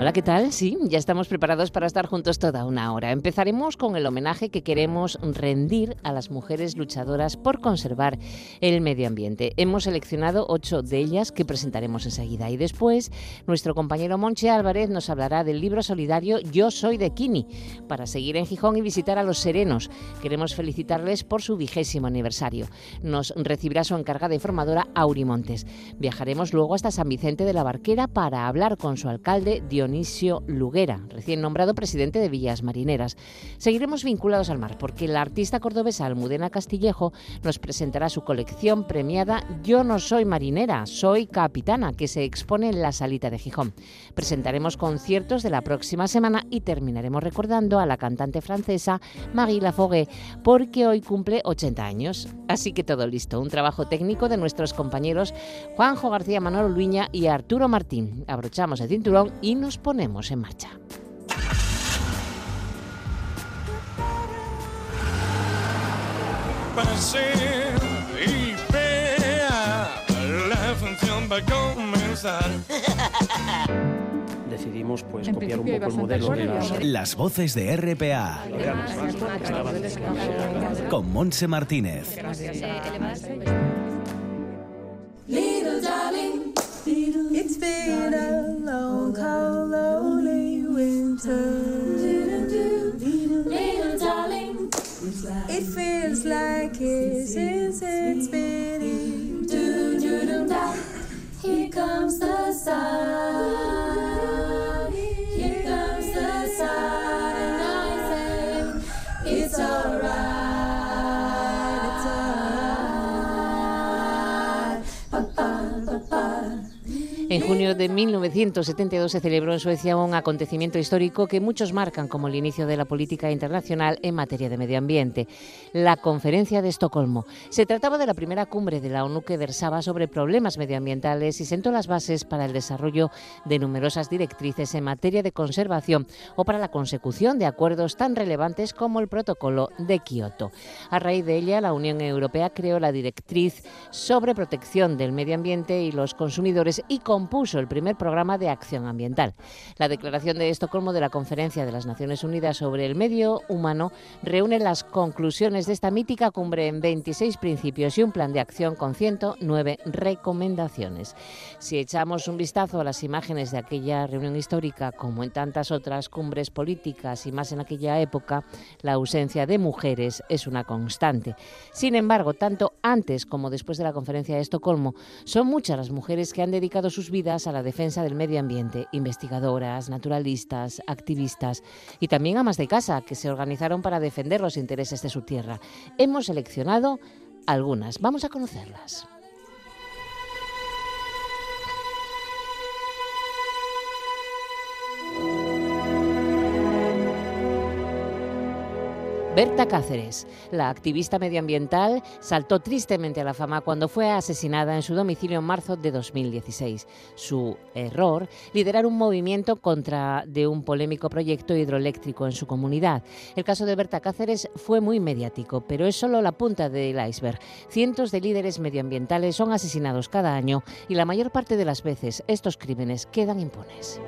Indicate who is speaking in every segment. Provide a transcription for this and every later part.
Speaker 1: Hola, ¿qué tal? Sí, ya estamos preparados para estar juntos toda una hora. Empezaremos con el homenaje que queremos rendir a las mujeres luchadoras por conservar el medio ambiente. Hemos seleccionado ocho de ellas que presentaremos enseguida y después nuestro compañero Monche Álvarez nos hablará del libro solidario Yo soy de Kini para seguir en Gijón y visitar a los serenos. Queremos felicitarles por su vigésimo aniversario. Nos recibirá su encargada informadora Auri Montes. Viajaremos luego hasta San Vicente de la Barquera para hablar con su alcalde Dionisio Dionisio Luguera, recién nombrado presidente de Villas Marineras. Seguiremos vinculados al mar porque la artista cordobesa Almudena Castillejo nos presentará su colección premiada Yo no soy marinera, soy capitana, que se expone en la salita de Gijón. Presentaremos conciertos de la próxima semana y terminaremos recordando a la cantante francesa Marie Lafogue, porque hoy cumple 80 años. Así que todo listo, un trabajo técnico de nuestros compañeros Juanjo García Manolo Luña y Arturo Martín. Abrochamos el cinturón y nos ponemos en marcha.
Speaker 2: Decidimos pues copiar un poco el modelo de las...
Speaker 3: Las voces de RPA con Monse Martínez.
Speaker 4: Little darling, it's been a long, cold, lonely winter. Little darling, it feels like it since it's
Speaker 1: been junio de 1972 se celebró en Suecia un acontecimiento histórico que muchos marcan como el inicio de la política internacional en materia de medio ambiente, la Conferencia de Estocolmo. Se trataba de la primera cumbre de la ONU que versaba sobre problemas medioambientales y sentó las bases para el desarrollo de numerosas directrices en materia de conservación o para la consecución de acuerdos tan relevantes como el Protocolo de Kioto. A raíz de ella, la Unión Europea creó la directriz sobre protección del medio ambiente y los consumidores y compuso el primer programa de acción ambiental. La Declaración de Estocolmo de la Conferencia de las Naciones Unidas sobre el Medio Humano reúne las conclusiones de esta mítica cumbre en 26 principios y un plan de acción con 109 recomendaciones. Si echamos un vistazo a las imágenes de aquella reunión histórica, como en tantas otras cumbres políticas y más en aquella época, la ausencia de mujeres es una constante. Sin embargo, tanto antes como después de la Conferencia de Estocolmo, son muchas las mujeres que han dedicado sus vidas a la defensa del medio ambiente, investigadoras, naturalistas, activistas y también amas de casa que se organizaron para defender los intereses de su tierra. Hemos seleccionado algunas, vamos a conocerlas. Berta Cáceres, la activista medioambiental, saltó tristemente a la fama cuando fue asesinada en su domicilio en marzo de 2016. Su error, liderar un movimiento contra de un polémico proyecto hidroeléctrico en su comunidad. El caso de Berta Cáceres fue muy mediático, pero es solo la punta del iceberg. Cientos de líderes medioambientales son asesinados cada año y la mayor parte de las veces estos crímenes quedan impunes.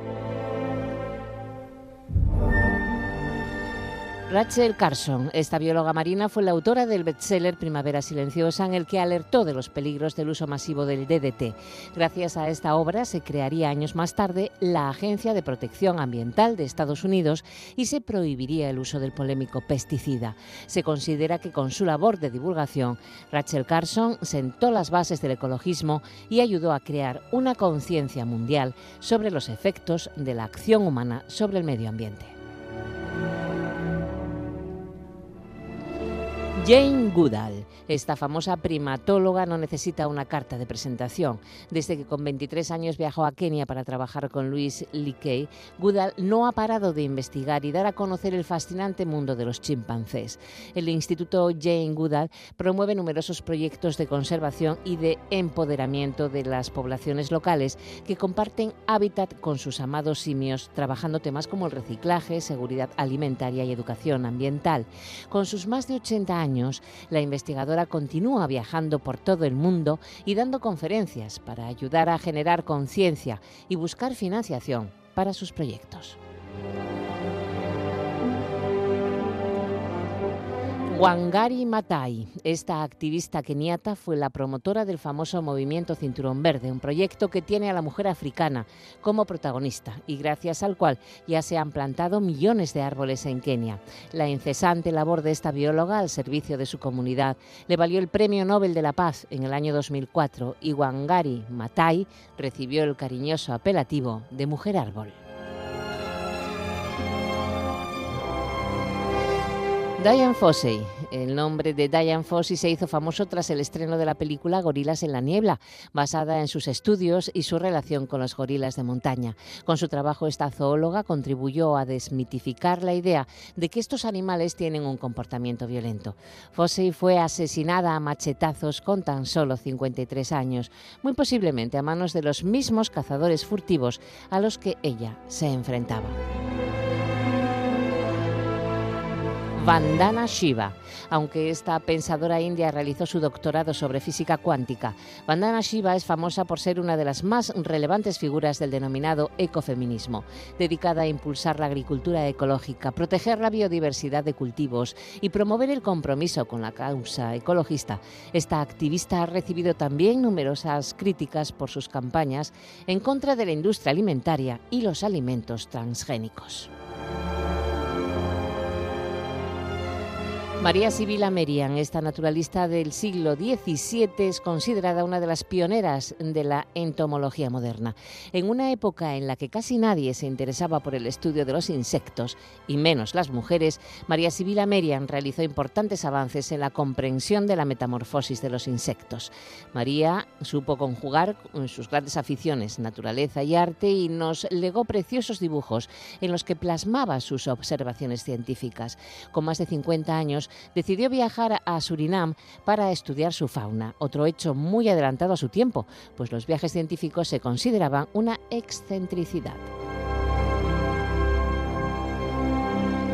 Speaker 1: Rachel Carson, esta bióloga marina, fue la autora del bestseller Primavera Silenciosa, en el que alertó de los peligros del uso masivo del DDT. Gracias a esta obra se crearía años más tarde la Agencia de Protección Ambiental de Estados Unidos y se prohibiría el uso del polémico pesticida. Se considera que con su labor de divulgación, Rachel Carson sentó las bases del ecologismo y ayudó a crear una conciencia mundial sobre los efectos de la acción humana sobre el medio ambiente. Jane Goodall. Esta famosa primatóloga no necesita una carta de presentación. Desde que con 23 años viajó a Kenia para trabajar con Louis Leakey, Goodall no ha parado de investigar y dar a conocer el fascinante mundo de los chimpancés. El Instituto Jane Goodall promueve numerosos proyectos de conservación y de empoderamiento de las poblaciones locales que comparten hábitat con sus amados simios, trabajando temas como el reciclaje, seguridad alimentaria y educación ambiental. Con sus más de 80 años, la investigadora continúa viajando por todo el mundo y dando conferencias para ayudar a generar conciencia y buscar financiación para sus proyectos. Wangari Maathai, esta activista keniata, fue la promotora del famoso movimiento Cinturón Verde, un proyecto que tiene a la mujer africana como protagonista y gracias al cual ya se han plantado millones de árboles en Kenia. La incesante labor de esta bióloga al servicio de su comunidad le valió el Premio Nobel de la Paz en el año 2004 y Wangari Maathai recibió el cariñoso apelativo de Mujer Árbol. Diane Fossey. El nombre de Diane Fossey se hizo famoso tras el estreno de la película Gorilas en la Niebla, basada en sus estudios y su relación con los gorilas de montaña. Con su trabajo, esta zoóloga contribuyó a desmitificar la idea de que estos animales tienen un comportamiento violento. Fossey fue asesinada a machetazos con tan solo 53 años, muy posiblemente a manos de los mismos cazadores furtivos a los que ella se enfrentaba. Vandana Shiva. Aunque esta pensadora india realizó su doctorado sobre física cuántica, Vandana Shiva es famosa por ser una de las más relevantes figuras del denominado ecofeminismo, dedicada a impulsar la agricultura ecológica, proteger la biodiversidad de cultivos y promover el compromiso con la causa ecologista. Esta activista ha recibido también numerosas críticas por sus campañas en contra de la industria alimentaria y los alimentos transgénicos. María Sibila Merian, esta naturalista del siglo XVII, es considerada una de las pioneras de la entomología moderna. En una época en la que casi nadie se interesaba por el estudio de los insectos, y menos las mujeres, María Sibila Merian realizó importantes avances en la comprensión de la metamorfosis de los insectos. María supo conjugar sus grandes aficiones, naturaleza y arte, y nos legó preciosos dibujos en los que plasmaba sus observaciones científicas. Con más de 50 años, decidió viajar a Surinam para estudiar su fauna, otro hecho muy adelantado a su tiempo, pues los viajes científicos se consideraban una excentricidad.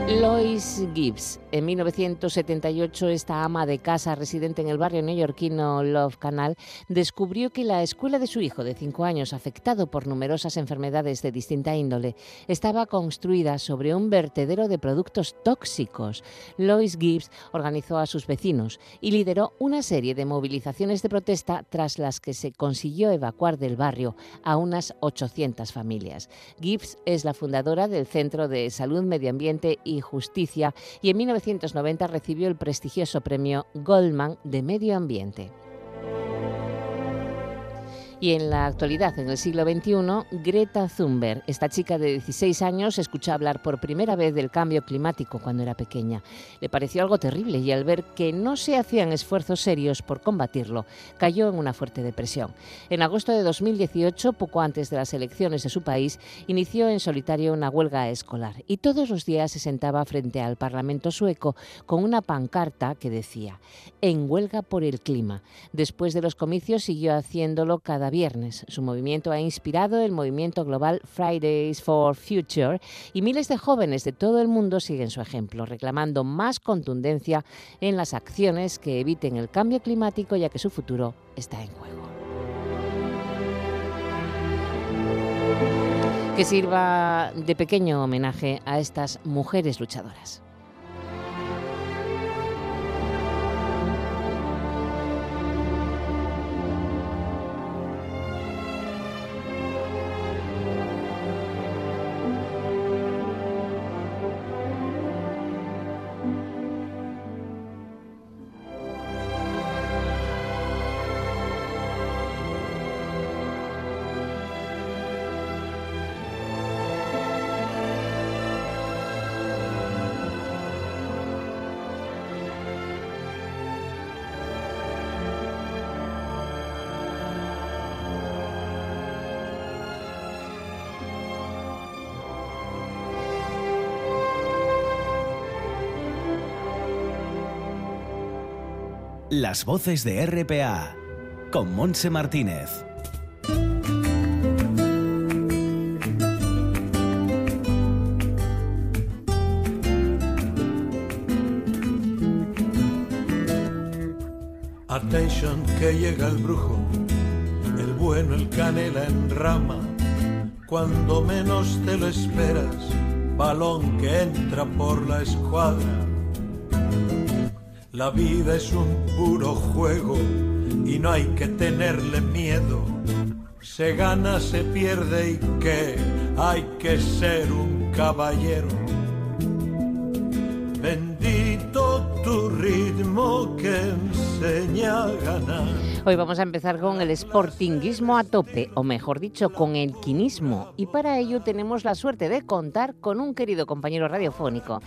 Speaker 1: Lois Gibbs. En 1978, esta ama de casa residente en el barrio neoyorquino Love Canal descubrió que la escuela de su hijo de cinco años, afectado por numerosas enfermedades de distinta índole, estaba construida sobre un vertedero de productos tóxicos. Lois Gibbs organizó a sus vecinos y lideró una serie de movilizaciones de protesta tras las que se consiguió evacuar del barrio a unas 800 familias. Gibbs es la fundadora del Centro de Salud, Medio Ambiente y Justicia y en 1990 recibió el prestigioso premio Goldman de Medio Ambiente. Y en la actualidad, en el siglo XXI, Greta Thunberg, esta chica de 16 años, escuchó hablar por primera vez del cambio climático cuando era pequeña. Le pareció algo terrible y al ver que no se hacían esfuerzos serios por combatirlo, cayó en una fuerte depresión. En agosto de 2018, poco antes de las elecciones de su país, inició en solitario una huelga escolar y todos los días se sentaba frente al Parlamento sueco con una pancarta que decía, en huelga por el clima. Después de los comicios siguió haciéndolo cada viernes. Su movimiento ha inspirado el movimiento global Fridays for Future y miles de jóvenes de todo el mundo siguen su ejemplo, reclamando más contundencia en las acciones que eviten el cambio climático ya que su futuro está en juego. Que sirva de pequeño homenaje a estas mujeres luchadoras.
Speaker 3: Las voces de RPA con Monse Martínez.
Speaker 5: Attention que llega el brujo, el bueno, el canela en rama, cuando menos te lo esperas, balón que entra por la escuadra. La vida es un puro juego y no hay que tenerle miedo. Se gana, se pierde y que hay que ser un caballero.
Speaker 1: Hoy vamos a empezar con el sportinguismo a tope, o mejor dicho, con el quinismo. Y para ello tenemos la suerte de contar con un querido compañero radiofónico.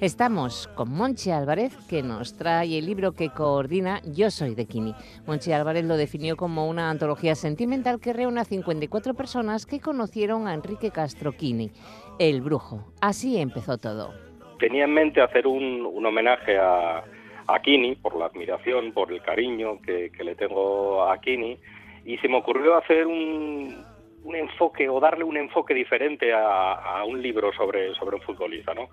Speaker 1: Estamos con Monchi Álvarez, que nos trae el libro que coordina Yo soy de Quini. Monchi Álvarez lo definió como una antología sentimental que reúne a 54 personas que conocieron a Enrique Castro Quini, el brujo. Así empezó todo.
Speaker 6: Tenía en mente hacer un, un homenaje a, a Kini por la admiración, por el cariño que, que le tengo a Kini y se me ocurrió hacer un, un enfoque o darle un enfoque diferente a, a, un libro sobre, sobre un futbolista, ¿no?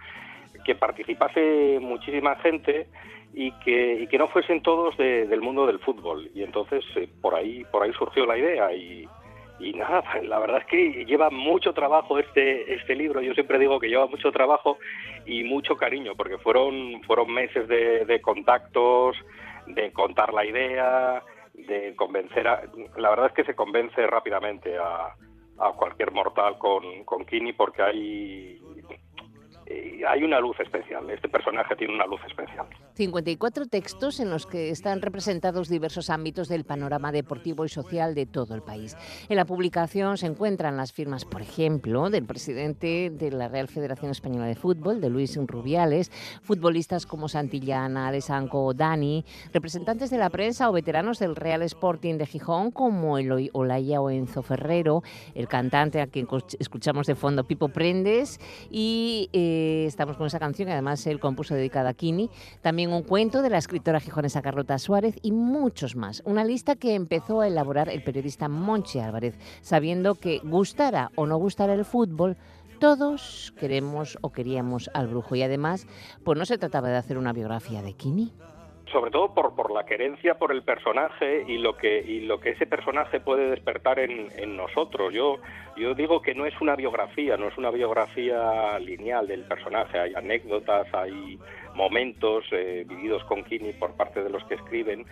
Speaker 6: que participase muchísima gente y que, que no fuesen todos de, del mundo del fútbol y entonces eh, por ahí por ahí surgió la idea y, y nada, la verdad es que lleva mucho trabajo este este libro. Yo siempre digo que lleva mucho trabajo y mucho cariño, porque fueron fueron meses de, de contactos, de contar la idea, de convencer. A, la verdad es que se convence rápidamente a, a cualquier mortal con, con Kini, porque hay hay una luz especial. Este personaje tiene una luz especial.
Speaker 1: 54 textos en los que están representados diversos ámbitos del panorama deportivo y social de todo el país. En la publicación se encuentran las firmas, por ejemplo, del presidente de la Real Federación Española de Fútbol, de Luis Rubiales, futbolistas como Santillana, Alessanco o Dani, representantes de la prensa o veteranos del Real Sporting de Gijón, como Eloy Olaya o Enzo Ferrero, el cantante a quien escuchamos de fondo, Pipo Prendes, y eh, estamos con esa canción que además él compuso dedicada a Kini. También un cuento de la escritora gijonesa Carlota Suárez y muchos más. Una lista que empezó a elaborar el periodista Monchi Álvarez, sabiendo que gustara o no gustara el fútbol, todos queremos o queríamos al brujo y además, pues no se trataba de hacer una biografía de Kini
Speaker 6: sobre todo por, por la querencia por el personaje y lo que y lo que ese personaje puede despertar en, en nosotros. Yo yo digo que no es una biografía, no es una biografía lineal del personaje. Hay anécdotas, hay momentos eh, vividos con Kini por parte de los que escriben,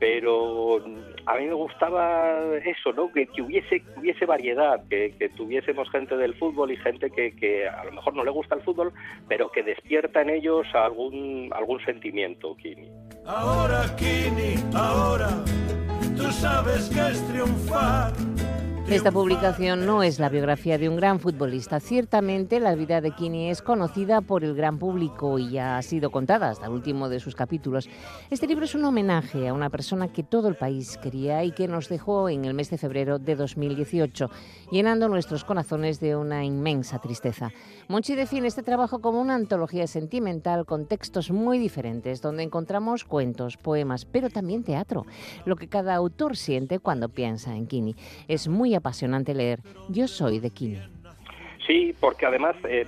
Speaker 6: pero a mí me gustaba eso, ¿no? Que, que hubiese hubiese variedad, que, que, tuviésemos gente del fútbol y gente que, que, a lo mejor no le gusta el fútbol, pero que despierta en ellos algún algún sentimiento, Kini.
Speaker 5: Ahora, Kini, ahora, tú sabes que es triunfar.
Speaker 1: Esta publicación no es la biografía de un gran futbolista. Ciertamente la vida de Kini es conocida por el gran público y ya ha sido contada hasta el último de sus capítulos. Este libro es un homenaje a una persona que todo el país quería y que nos dejó en el mes de febrero de 2018, llenando nuestros corazones de una inmensa tristeza. Monchi define este trabajo como una antología sentimental con textos muy diferentes, donde encontramos cuentos, poemas, pero también teatro, lo que cada autor siente cuando piensa en Kini. Es muy apasionante leer Yo soy de Kini.
Speaker 6: Sí, porque además, eh,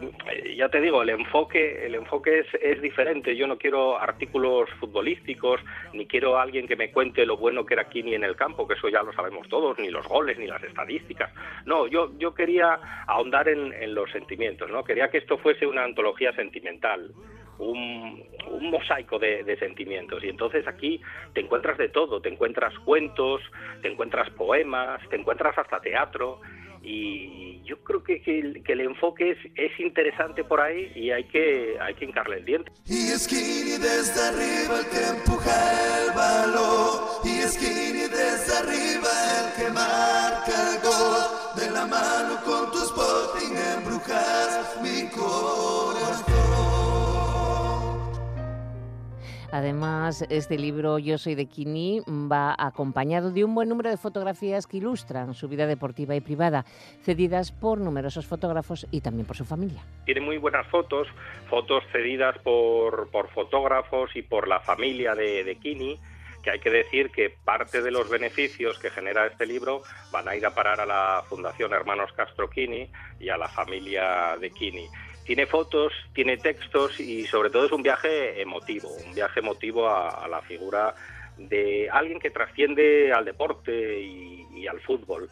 Speaker 6: ya te digo, el enfoque, el enfoque es, es, diferente. Yo no quiero artículos futbolísticos, ni quiero alguien que me cuente lo bueno que era Kini en el campo, que eso ya lo sabemos todos, ni los goles, ni las estadísticas. No, yo, yo quería ahondar en, en los sentimientos, ¿no? Quería que esto fuese una antología sentimental, un, un mosaico de, de, sentimientos. Y entonces aquí te encuentras de todo, te encuentras cuentos, te encuentras poemas, te encuentras hasta teatro. Y yo creo que, que, el, que el, enfoque es, es, interesante por ahí y hay que, hay que hincarle el diente.
Speaker 5: Y Skinny desde arriba el que empuja el balón. Y Skinny desde arriba el que marca el gol. De la mano con tu Sporting embrujas mi corazón.
Speaker 1: Además, este libro Yo soy de Kini va acompañado de un buen número de fotografías que ilustran su vida deportiva y privada, cedidas por numerosos fotógrafos y también por su familia.
Speaker 6: Tiene muy buenas fotos, fotos cedidas por, por fotógrafos y por la familia de, de Kini. que hay que decir que parte de los beneficios que genera este libro van a ir a parar a la Fundación Hermanos Castro Quini y a la familia de Quini. Tiene fotos, tiene textos y sobre todo es un viaje emotivo, un viaje emotivo a, la figura de alguien que trasciende al deporte y, al fútbol.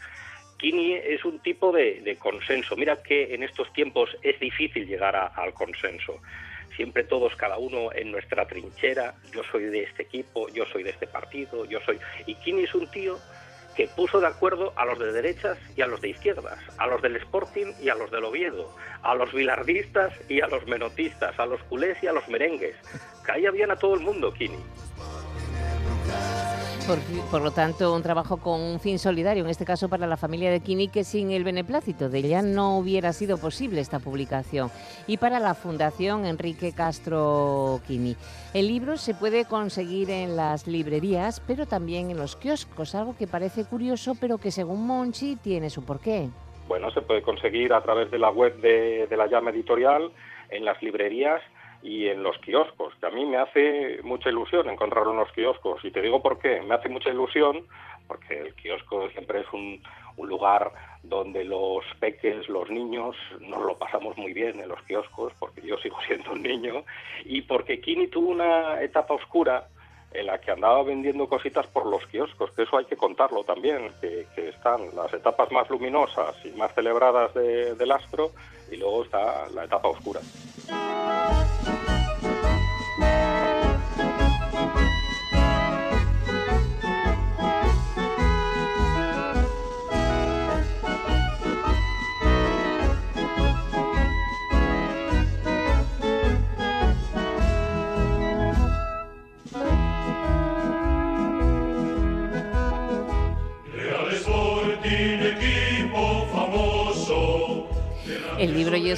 Speaker 6: Kini es un tipo de, consenso. Mira que en estos tiempos es difícil llegar al consenso siempre todos, cada uno en nuestra trinchera, yo soy de este equipo, yo soy de este partido, yo soy... Y Kini es un tío que puso de acuerdo a los de derechas y a los de izquierdas, a los del Sporting y a los del Oviedo, a los bilardistas y a los menotistas, a los culés y a los merengues. Caía bien a todo el mundo, Kini.
Speaker 1: Por, lo tanto, un trabajo con un fin solidario, en este caso para la familia de Kini, que sin el beneplácito de ella no hubiera sido posible esta publicación. Y para la Fundación Enrique Castro Kini. El libro se puede conseguir en las librerías, pero también en los kioscos, algo que parece curioso, pero que según Monchi tiene su porqué.
Speaker 6: Bueno, se puede conseguir a través de la web de, de la llama editorial, en las librerías y en los kioscos, que a mí me hace mucha ilusión encontrar unos kioscos. Y te digo por qué. Me hace mucha ilusión porque el kiosco siempre es un, un lugar donde los peques, los niños, nos lo pasamos muy bien en los kioscos, porque yo sigo siendo un niño, y porque Kini tuvo una etapa oscura en la que andaba vendiendo cositas por los kioscos, que eso hay que contarlo también, que, están las etapas más luminosas y más celebradas del astro, y luego está la etapa oscura.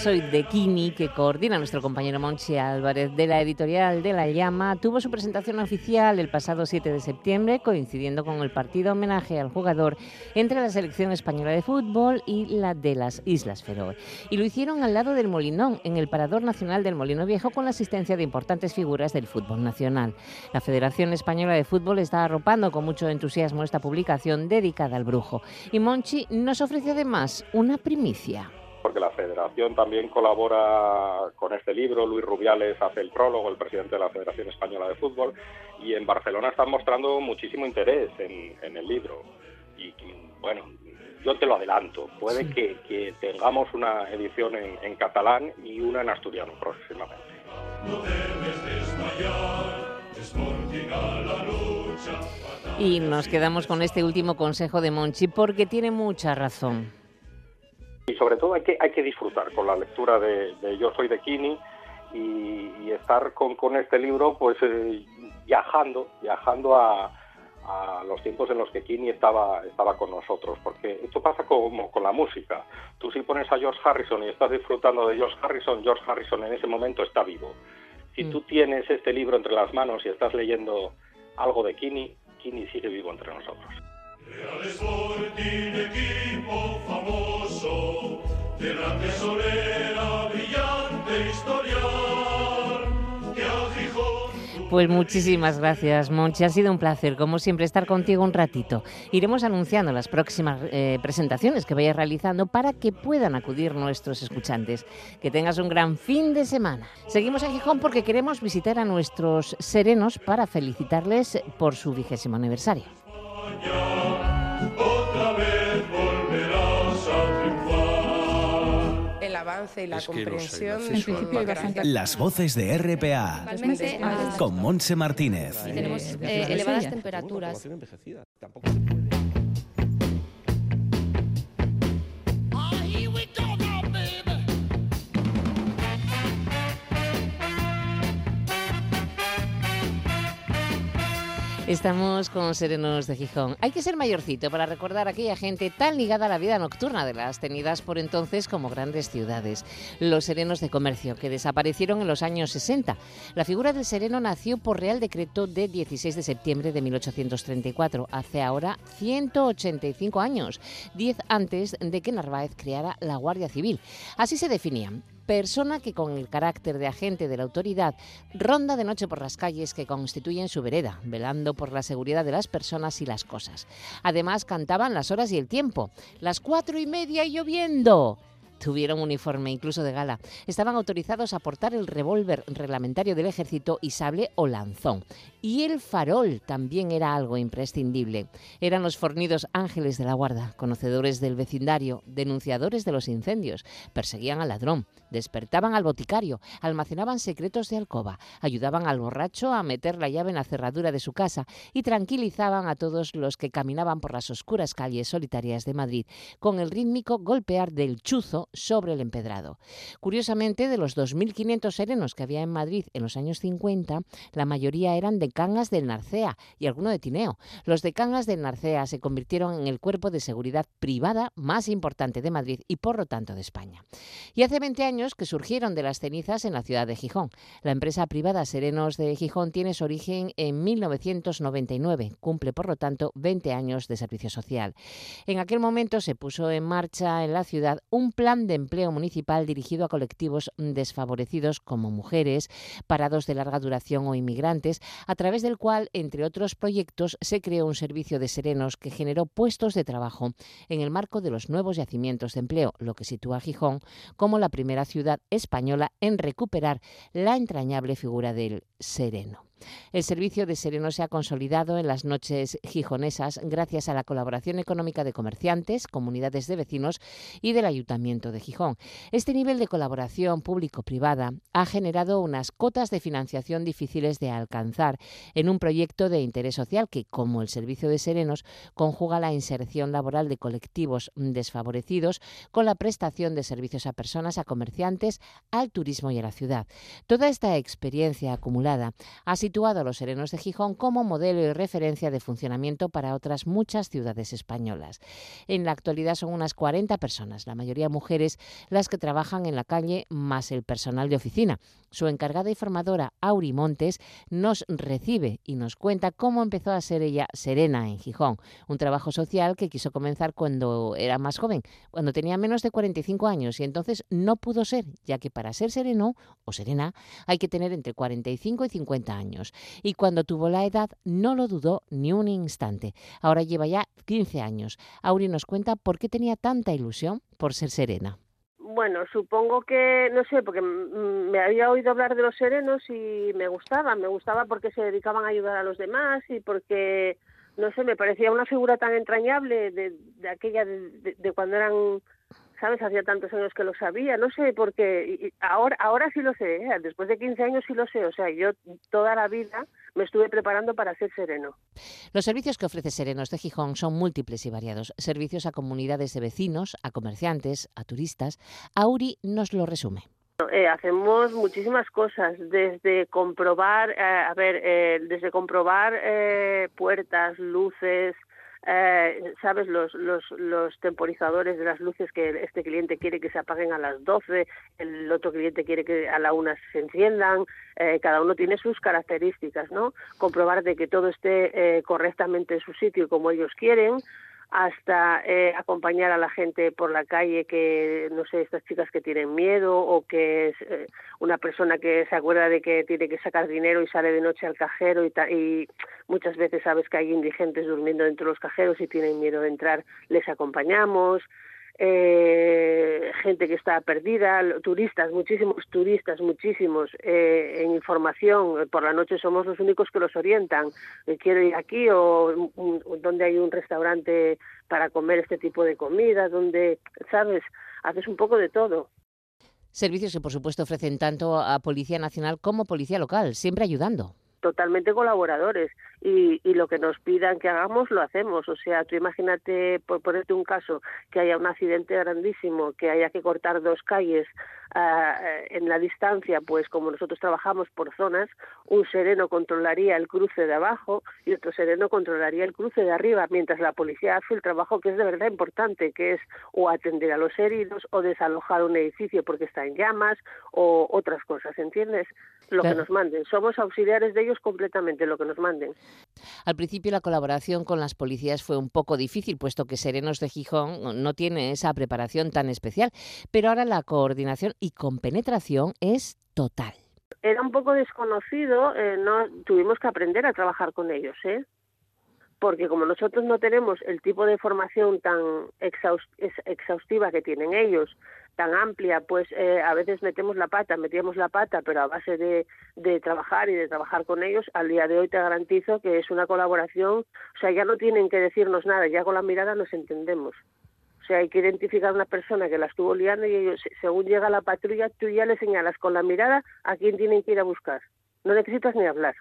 Speaker 1: Soy de Kini, que coordina nuestro compañero Monchi Álvarez de la editorial de La Llama, tuvo su presentación oficial el pasado 7 de septiembre, coincidiendo con el partido homenaje al jugador entre la selección española de fútbol y la de las Islas Feroe. Y lo hicieron al lado del Molinón, en el Parador Nacional del Molino Viejo, con la asistencia de importantes figuras del fútbol nacional. La Federación Española de Fútbol está arropando con mucho entusiasmo esta publicación dedicada al brujo. Y Monchi nos ofrece además una primicia
Speaker 6: porque la federación también colabora con este libro, Luis Rubiales hace el prólogo, el presidente de la Federación Española de Fútbol, y en Barcelona están mostrando muchísimo interés en, el libro. Y bueno, yo te lo adelanto, puede que, tengamos una edición en, catalán y una en asturiano próximamente.
Speaker 1: Y nos quedamos con este último consejo de Monchi porque tiene mucha razón
Speaker 6: y sobre todo hay que, hay que disfrutar con la lectura de, Yo soy de Kini y, estar con, con, este libro pues eh, viajando, viajando a, los tiempos en los que Kini estaba, estaba con nosotros, porque esto pasa como con la música. Tú si pones a George Harrison y estás disfrutando de George Harrison, George Harrison en ese momento está vivo. Si mm. tú tienes este libro entre las manos y estás leyendo algo de Kini, Kini sigue vivo entre nosotros. Equipo famoso, de la tesorera brillante
Speaker 1: Pues muchísimas gracias, Monchi. Ha sido un placer, como siempre, estar contigo un ratito. Iremos anunciando las próximas eh, presentaciones que vayas realizando para que puedan acudir nuestros escuchantes. Que tengas un gran fin de semana. Seguimos en Gijón porque queremos visitar a nuestros serenos para felicitarles por su vigésimo aniversario.
Speaker 4: Avance y la comprensión. En principio
Speaker 3: Las voces de RPA. Con Monse Martínez.
Speaker 7: tenemos eh, elevadas temperaturas.
Speaker 1: Estamos con Serenos de Gijón. Hay que ser mayorcito para recordar a aquella gente tan ligada a la vida nocturna de las tenidas por entonces como grandes ciudades. Los serenos de comercio, que desaparecieron en los años 60. La figura del sereno nació por Real Decreto de 16 de septiembre de 1834, hace ahora 185 años, 10 antes de que Narváez creara la Guardia Civil. Así se definían persona que con el carácter de agente de la autoridad ronda de noche por las calles que constituyen su vereda, velando por la seguridad de las personas y las cosas. Además cantaban las horas y el tiempo, las cuatro y media y lloviendo tuvieron uniforme incluso de gala. Estaban autorizados a portar el revólver reglamentario del ejército y sable o lanzón. Y el farol también era algo imprescindible. Eran los fornidos ángeles de la guarda, conocedores del vecindario, denunciadores de los incendios, perseguían al ladrón, despertaban al boticario, almacenaban secretos de alcoba, ayudaban al borracho a meter la llave en la cerradura de su casa y tranquilizaban a todos los que caminaban por las oscuras calles solitarias de Madrid con el rítmico golpear del chuzo sobre el empedrado. Curiosamente, de los 2.500 serenos que había en Madrid en los años 50, la mayoría eran de Cangas del Narcea y alguno de Tineo. Los de Cangas del Narcea se convirtieron en el cuerpo de seguridad privada más importante de Madrid y por lo tanto de España. Y hace 20 años que surgieron de las cenizas en la ciudad de Gijón. La empresa privada Serenos de Gijón tiene su origen en 1999, cumple por lo tanto 20 años de servicio social. En aquel momento se puso en marcha en la ciudad un plan de empleo municipal dirigido a colectivos desfavorecidos como mujeres, parados de larga duración o inmigrantes, a través del cual, entre otros proyectos, se creó un servicio de serenos que generó puestos de trabajo en el marco de los nuevos yacimientos de empleo, lo que sitúa a Gijón como la primera ciudad española en recuperar la entrañable figura del sereno. El servicio de Sereno se ha consolidado en las noches gijonesas gracias a la colaboración económica de comerciantes, comunidades de vecinos y del Ayuntamiento de Gijón. Este nivel de colaboración público-privada ha generado unas cotas de financiación difíciles de alcanzar en un proyecto de interés social que, como el servicio de Serenos, conjuga la inserción laboral de colectivos desfavorecidos con la prestación de servicios a personas, a comerciantes, al turismo y a la ciudad. Toda esta experiencia acumulada ha sido situado a los serenos de Gijón como modelo y referencia de funcionamiento para otras muchas ciudades españolas. En la actualidad son unas 40 personas, la mayoría mujeres, las que trabajan en la calle más el personal de oficina. Su encargada y formadora, Auri Montes, nos recibe y nos cuenta cómo empezó a ser ella serena en Gijón, un trabajo social que quiso comenzar cuando era más joven, cuando tenía menos de 45 años y entonces no pudo ser, ya que para ser sereno o serena hay que tener entre 45 y 50 años y cuando tuvo la edad no lo dudó ni un instante. Ahora lleva ya 15 años. Auri nos cuenta por qué tenía tanta ilusión por ser serena.
Speaker 8: Bueno, supongo que, no sé, porque me había oído hablar de los serenos y me gustaba, me gustaba porque se dedicaban a ayudar a los demás y porque, no sé, me parecía una figura tan entrañable de, aquella de cuando eran ¿sabes? Hacía tantos años que lo sabía, no sé, porque ahora, ahora sí lo sé, ¿eh? después de 15 años sí lo sé, o sea, yo toda la vida me estuve preparando para ser sereno.
Speaker 1: Los servicios que ofrece Serenos de Gijón son múltiples y variados. Servicios a comunidades de vecinos, a comerciantes, a turistas. Auri nos lo resume.
Speaker 8: Eh, hacemos muchísimas cosas, desde comprobar, eh, a ver, desde comprobar puertas, luces, eh, sabes los, los, los temporizadores de las luces que este cliente quiere que se apaguen a las 12, el otro cliente quiere que a la una se enciendan, eh, cada uno tiene sus características, ¿no? Comprobar de que todo esté eh, correctamente en su sitio como ellos quieren, hasta eh, acompañar a la gente por la calle que, no sé, estas chicas que tienen miedo o que es eh, una persona que se acuerda de que tiene que sacar dinero y sale de noche al cajero y, y muchas veces sabes que hay indigentes durmiendo dentro de los cajeros y tienen miedo de entrar, les acompañamos eh, gente que está perdida, turistas, muchísimos turistas, muchísimos eh, en información. Por la noche somos los únicos que los orientan. Eh, quiero ir aquí o donde hay un restaurante para comer este tipo de comida, donde, ¿sabes? Haces un poco de todo.
Speaker 1: Servicios que, por supuesto, ofrecen tanto a Policía Nacional como Policía Local, siempre ayudando
Speaker 8: totalmente colaboradores y, y, lo que nos pidan que hagamos lo hacemos. O sea, tú imagínate, por ponerte un caso, que haya un accidente grandísimo, que haya que cortar dos calles uh, en la distancia, pues como nosotros trabajamos por zonas, un sereno controlaría el cruce de abajo y otro sereno controlaría el cruce de arriba, mientras la policía hace el trabajo que es de verdad importante, que es o atender a los heridos o desalojar un edificio porque está en llamas o otras cosas, ¿entiendes? Lo que nos manden. Somos auxiliares de ellos ellos completamente lo que nos manden.
Speaker 1: Al principio la colaboración con las policías fue un poco difícil, puesto que Serenos de Gijón no tiene esa preparación tan especial, pero ahora la coordinación y compenetración es total.
Speaker 8: Era un poco desconocido, eh, no tuvimos que aprender a trabajar con ellos, ¿eh? Porque como nosotros no tenemos el tipo de formación tan exhaustiva que tienen ellos, tan amplia, pues eh, a veces metemos la pata, metíamos la pata, pero a base de, trabajar y de trabajar con ellos, al día de hoy te garantizo que es una colaboración, o sea, ya no tienen que decirnos nada, ya con la mirada nos entendemos. O sea, hay que identificar a una persona que la estuvo liando y ellos, según llega la patrulla, tú ya le señalas con la mirada a quién tienen que ir a buscar. No necesitas ni hablar.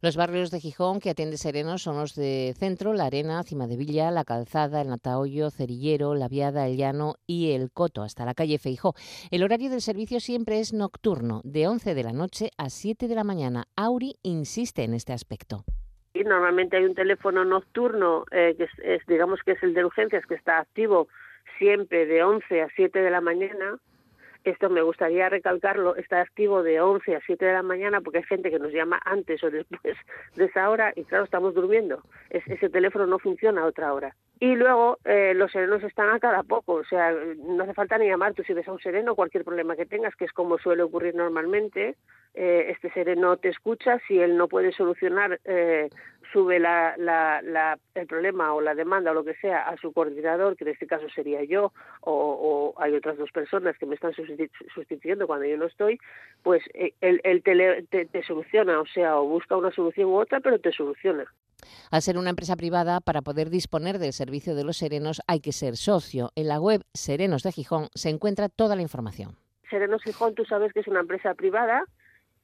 Speaker 1: Los barrios de Gijón que atiende Sereno son los de Centro, La Arena, Cima de Villa, La Calzada, El Natahoyo, Cerillero, La Viada, El Llano y El Coto, hasta la calle Feijó. El horario del servicio siempre es nocturno, de 11 de la noche a 7 de la mañana. Auri insiste en este aspecto.
Speaker 8: Normalmente hay un teléfono nocturno eh, que es, digamos que es el de urgencias que está activo siempre de 11 a 7 de la mañana esto me gustaría recalcarlo, está activo de 11 a 7 de la mañana porque hay gente que nos llama antes o después de esa hora y claro, estamos durmiendo. ese teléfono no funciona a otra hora. Y luego eh, los serenos están a cada poco, o sea, no hace falta ni llamar, tú si ves a un sereno, cualquier problema que tengas, que es como suele ocurrir normalmente, eh, este sereno te escucha, si él no puede solucionar, eh, sube la, la, el problema o la demanda o lo que sea a su coordinador, que en este caso sería yo, o, hay otras dos personas que me están sustituyendo cuando yo no estoy, pues él, él te, te soluciona, o sea, o busca una solución u otra, pero te soluciona.
Speaker 1: Al ser una empresa privada, para poder disponer del servicio de los serenos hay que ser socio. En la web Serenos de Gijón se encuentra toda la información.
Speaker 8: Serenos Gijón, tú sabes que es una empresa privada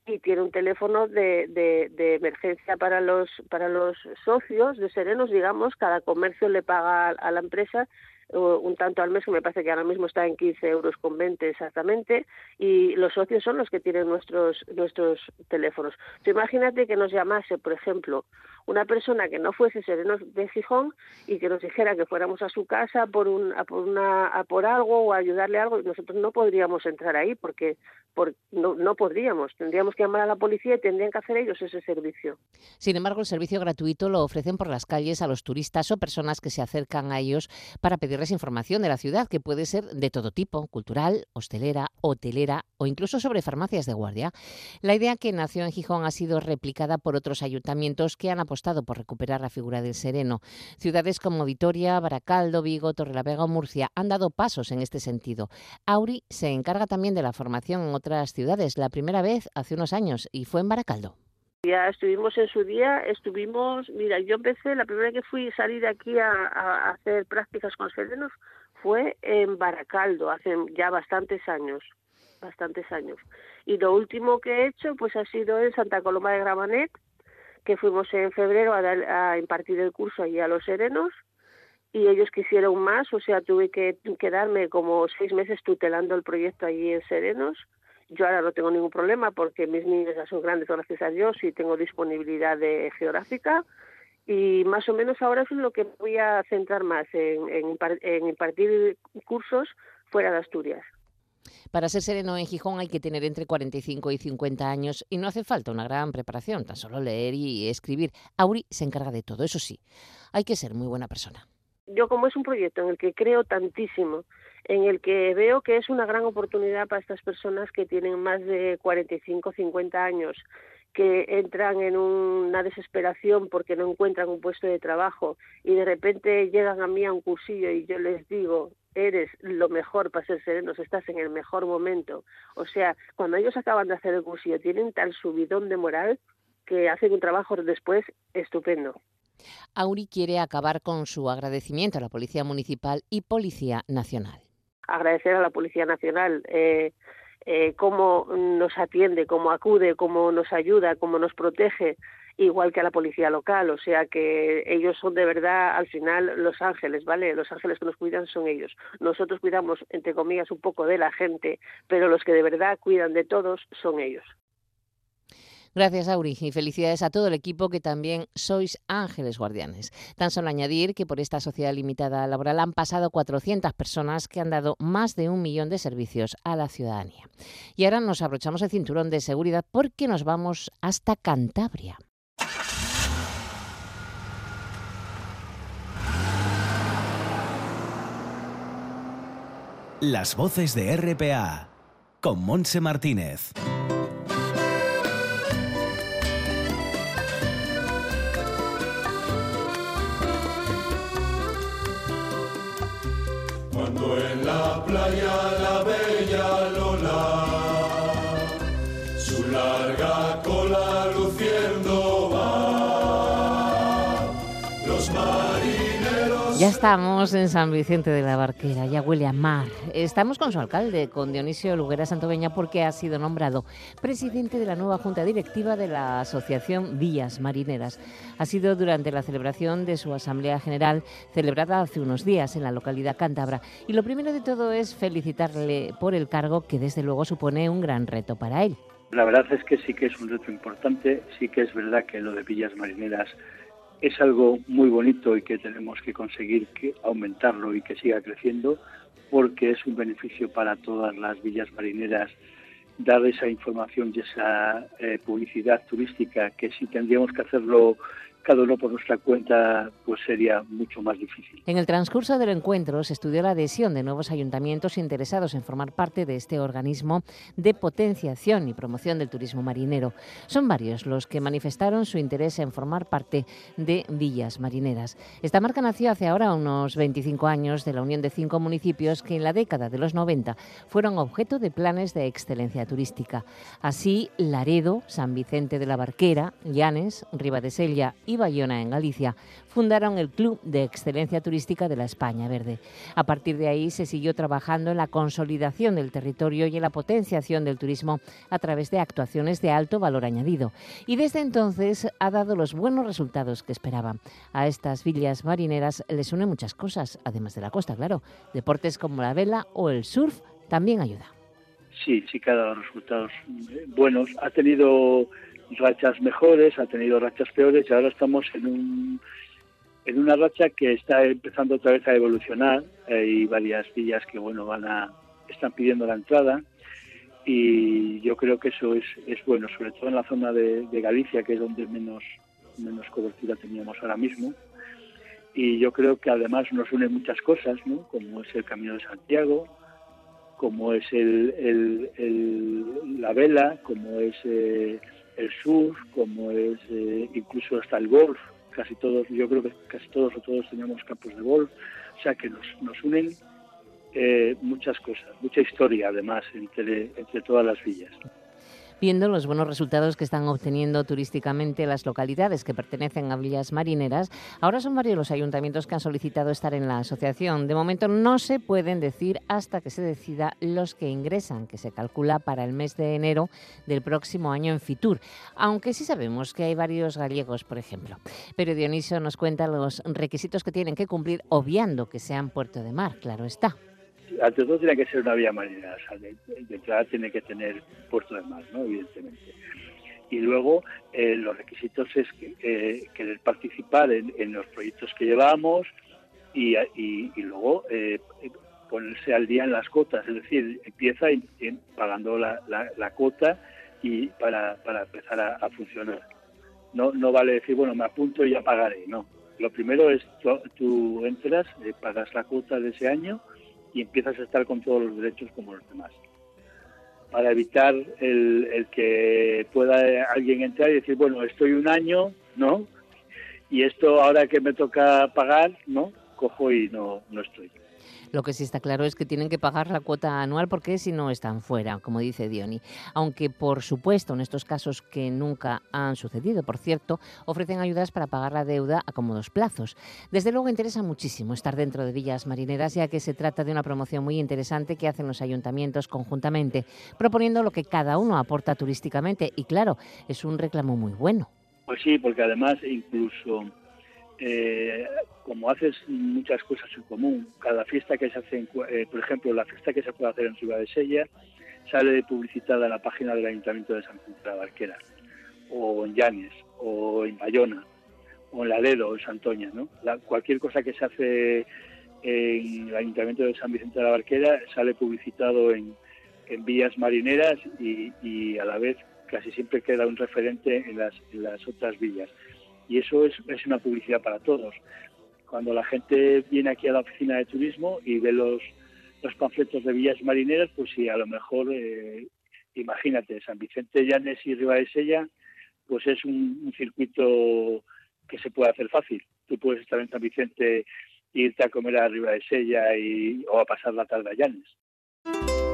Speaker 8: y tiene un teléfono de, de, emergencia para los para los socios de Serenos, digamos, cada comercio le paga a la empresa un tanto al mes, que me parece que ahora mismo está en 15 euros con 20 exactamente, y los socios son los que tienen nuestros, nuestros teléfonos. imagínate que nos llamase, por ejemplo, una persona que no fuese sereno de Gijón y que nos dijera que fuéramos a su casa por, un, a por, una, por algo o a ayudarle algo, nosotros no podríamos entrar ahí porque, por, no, no podríamos. Tendríamos que llamar a la policía y tendrían que hacer ellos ese servicio.
Speaker 1: Sin embargo, el servicio gratuito lo ofrecen por las calles a los turistas o personas que se acercan a ellos para pedir información de la ciudad, que puede ser de todo tipo, cultural, hostelera, hotelera o incluso sobre farmacias de guardia. La idea que nació en Gijón ha sido replicada por otros ayuntamientos que han apostado por recuperar la figura del sereno. Ciudades como Vitoria, Baracaldo, Vigo, Torrelavega o Murcia han dado pasos en este sentido. Auri se encarga también de la formación en otras ciudades, la primera vez hace unos años, y fue en Baracaldo.
Speaker 8: Ya estuvimos en su día, estuvimos, mira, yo empecé, la primera vez que fui salir aquí a, hacer prácticas con serenos fue en Baracaldo, hace ya bastantes años, bastantes años. Y lo último que he hecho, pues ha sido en Santa Coloma de Gramanet, que fuimos en febrero a, a impartir el curso allí a los serenos, y ellos quisieron más, o sea, tuve que quedarme como seis meses tutelando el proyecto allí en Serenos, yo ahora no tengo ningún problema porque mis niños ya son grandes, gracias a Dios, y tengo disponibilidad geográfica. Y más o menos ahora es lo que voy a centrar más, en, en, impartir cursos fuera de Asturias.
Speaker 1: Para ser sereno en Gijón hay que tener entre 45 y 50 años y no hace falta una gran preparación, tan solo leer y escribir. Auri se encarga de todo, eso sí, hay que ser muy buena persona.
Speaker 8: Yo como es un proyecto en el que creo tantísimo en el que veo que es una gran oportunidad para estas personas que tienen más de 45, 50 años, que entran en una desesperación porque no encuentran un puesto de trabajo y de repente llegan a mí a un cursillo y yo les digo, eres lo mejor para ser serenos, estás en el mejor momento. O sea, cuando ellos acaban de hacer el cursillo tienen tal subidón de moral que hacen un trabajo después estupendo.
Speaker 1: Auri quiere acabar con su agradecimiento a la Policía Municipal y Policía Nacional
Speaker 8: agradecer a la Policía Nacional eh, eh, cómo nos atiende, cómo acude, cómo nos ayuda, cómo nos protege, igual que a la policía local. O sea que ellos son de verdad, al final, los ángeles, ¿vale? Los ángeles que nos cuidan son ellos. Nosotros cuidamos, entre comillas, un poco de la gente, pero los que de verdad cuidan de todos son ellos.
Speaker 1: Gracias, Auri, y felicidades a todo el equipo que también sois ángeles guardianes. Tan solo añadir que por esta sociedad limitada laboral han pasado 400 personas que han dado más de un millón de servicios a la ciudadanía. Y ahora nos abrochamos el cinturón de seguridad porque nos vamos hasta Cantabria.
Speaker 3: Las voces de RPA con Monse Martínez.
Speaker 5: Cuando en la playa
Speaker 1: Ya estamos en San Vicente de la Barquera, ya huele a mar. Estamos con su alcalde, con Dionisio Luguera Santoveña, porque ha sido nombrado presidente de la nueva junta directiva de la Asociación Villas Marineras. Ha sido durante la celebración de su Asamblea General, celebrada hace unos días en la localidad cántabra. Y lo primero de todo es felicitarle por el cargo, que desde luego supone un gran reto para él.
Speaker 9: La verdad es que sí que es un reto importante, sí que es verdad que lo de Villas Marineras es algo muy bonito y que tenemos que conseguir que aumentarlo y que siga creciendo porque es un beneficio para todas las villas marineras dar esa información y esa eh, publicidad turística que si tendríamos que hacerlo cada uno por nuestra cuenta, pues sería mucho más difícil.
Speaker 1: En el transcurso del encuentro se estudió la adhesión de nuevos ayuntamientos interesados en formar parte de este organismo de potenciación y promoción del turismo marinero. Son varios los que manifestaron su interés en formar parte de villas marineras. Esta marca nació hace ahora unos 25 años de la unión de cinco municipios que en la década de los 90 fueron objeto de planes de excelencia turística. Así, Laredo, San Vicente de la Barquera, Llanes, Ribadesella y Bayona en Galicia fundaron el Club de Excelencia Turística de la España Verde. A partir de ahí se siguió trabajando en la consolidación del territorio y en la potenciación del turismo a través de actuaciones de alto valor añadido. Y desde entonces ha dado los buenos resultados que esperaban. A estas villas marineras les unen muchas cosas, además de la costa, claro. Deportes como la vela o el surf también ayuda.
Speaker 9: Sí, sí que ha dado resultados buenos. Ha tenido rachas mejores, ha tenido rachas peores y ahora estamos en un en una racha que está empezando otra vez a evolucionar. Hay varias villas que bueno van a están pidiendo la entrada y yo creo que eso es, es bueno, sobre todo en la zona de, Galicia, que es donde menos menos cobertura teníamos ahora mismo. Y yo creo que además nos une muchas cosas, ¿no? como es el Camino de Santiago, como es el, el, el la vela, como es eh, el surf, como es eh, incluso hasta el golf. Casi todos, yo creo que casi todos o todos teníamos campos de golf. O sea que nos, nos unen eh, muchas cosas, mucha historia además entre, entre todas las villas
Speaker 1: viendo los buenos resultados que están obteniendo turísticamente las localidades que pertenecen a villas marineras. Ahora son varios los ayuntamientos que han solicitado estar en la asociación. De momento no se pueden decir hasta que se decida los que ingresan, que se calcula para el mes de enero del próximo año en Fitur, aunque sí sabemos que hay varios gallegos, por ejemplo. Pero Dionisio nos cuenta los requisitos que tienen que cumplir, obviando que sean puerto de mar, claro está
Speaker 9: ante todo tiene que ser una vía marina, de, entrada tiene que tener puerto de mar, ¿no? evidentemente. Y luego eh, los requisitos es que, eh, querer participar en, los proyectos que llevamos y, y, y luego eh, ponerse al día en las cuotas, es decir, empieza pagando la, la, la, cuota y para, para empezar a, a, funcionar. No, no vale decir, bueno, me apunto y ya pagaré, no. Lo primero es, tú, tú entras, eh, pagas la cuota de ese año, y empiezas a estar con todos los derechos como los demás. Para evitar el, el, que pueda alguien entrar y decir, bueno, estoy un año, ¿no? Y esto ahora que me toca pagar, ¿no? Cojo y no, no estoy.
Speaker 1: Lo que sí está claro es que tienen que pagar la cuota anual porque si no están fuera, como dice Diony. Aunque, por supuesto, en estos casos que nunca han sucedido, por cierto, ofrecen ayudas para pagar la deuda a cómodos plazos. Desde luego interesa muchísimo estar dentro de villas marineras, ya que se trata de una promoción muy interesante que hacen los ayuntamientos conjuntamente, proponiendo lo que cada uno aporta turísticamente. Y claro, es un reclamo muy bueno.
Speaker 9: Pues sí, porque además incluso eh, como haces muchas cosas en común, cada fiesta que se hace, en, eh, por ejemplo, la fiesta que se puede hacer en Ciudad de Sella, sale publicitada en la página del Ayuntamiento de San Vicente de la Barquera. o en Llanes, o en Bayona, o en Laredo, o en Santoña, ¿no? cualquier cosa que se hace en el Ayuntamiento de San Vicente de la Barquera sale publicitado en, en vías marineras y, a la vez casi siempre queda un referente en las otras villas. Y eso es, es, una publicidad para todos. Cuando la gente viene aquí a la oficina de turismo y ve los, los panfletos de villas marineras, pues sí, a lo mejor, eh, imagínate, San Vicente Llanes y Sella, pues es un, circuito que se puede hacer fácil. Tú puedes estar en San Vicente irte a comer arriba de Sella y, o a pasar la tarde a Llanes.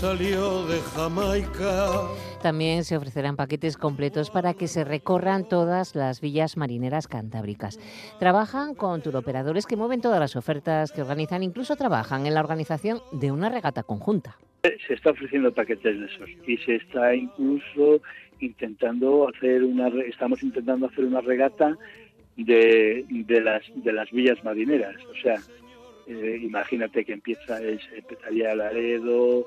Speaker 5: Salió de Jamaica
Speaker 1: también se ofrecerán paquetes completos para que se recorran todas las villas marineras cantábricas. Trabajan con turoperadores que mueven todas las ofertas que organizan, incluso trabajan en la organización de una regata conjunta.
Speaker 9: Se está ofreciendo paquetes de esos y se está incluso intentando hacer una, estamos intentando hacer una regata de, de las de las villas marineras, o sea, eh, imagínate que empieza es, empezaría Laredo,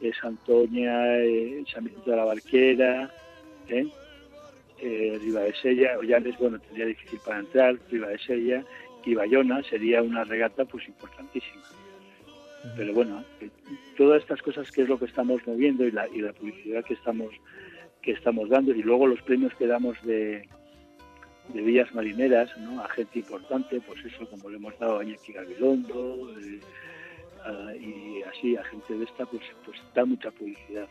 Speaker 9: eh, Santoña, eh, San Vicente de la Barquera, ¿eh? eh, Riva de Sella, Ollanes, bueno, tendría difícil para entrar, Riva de Sella y Bayona sería una regata pues importantísima. Pero bueno, eh, todas estas cosas que es lo que estamos moviendo y la, y la publicidad que estamos que estamos dando y luego los premios que damos de, de vías marineras ¿no? a gente importante, pues eso como le hemos dado a Iñaki Gabilondo, y así a gente de esta pues, pues da mucha publicidad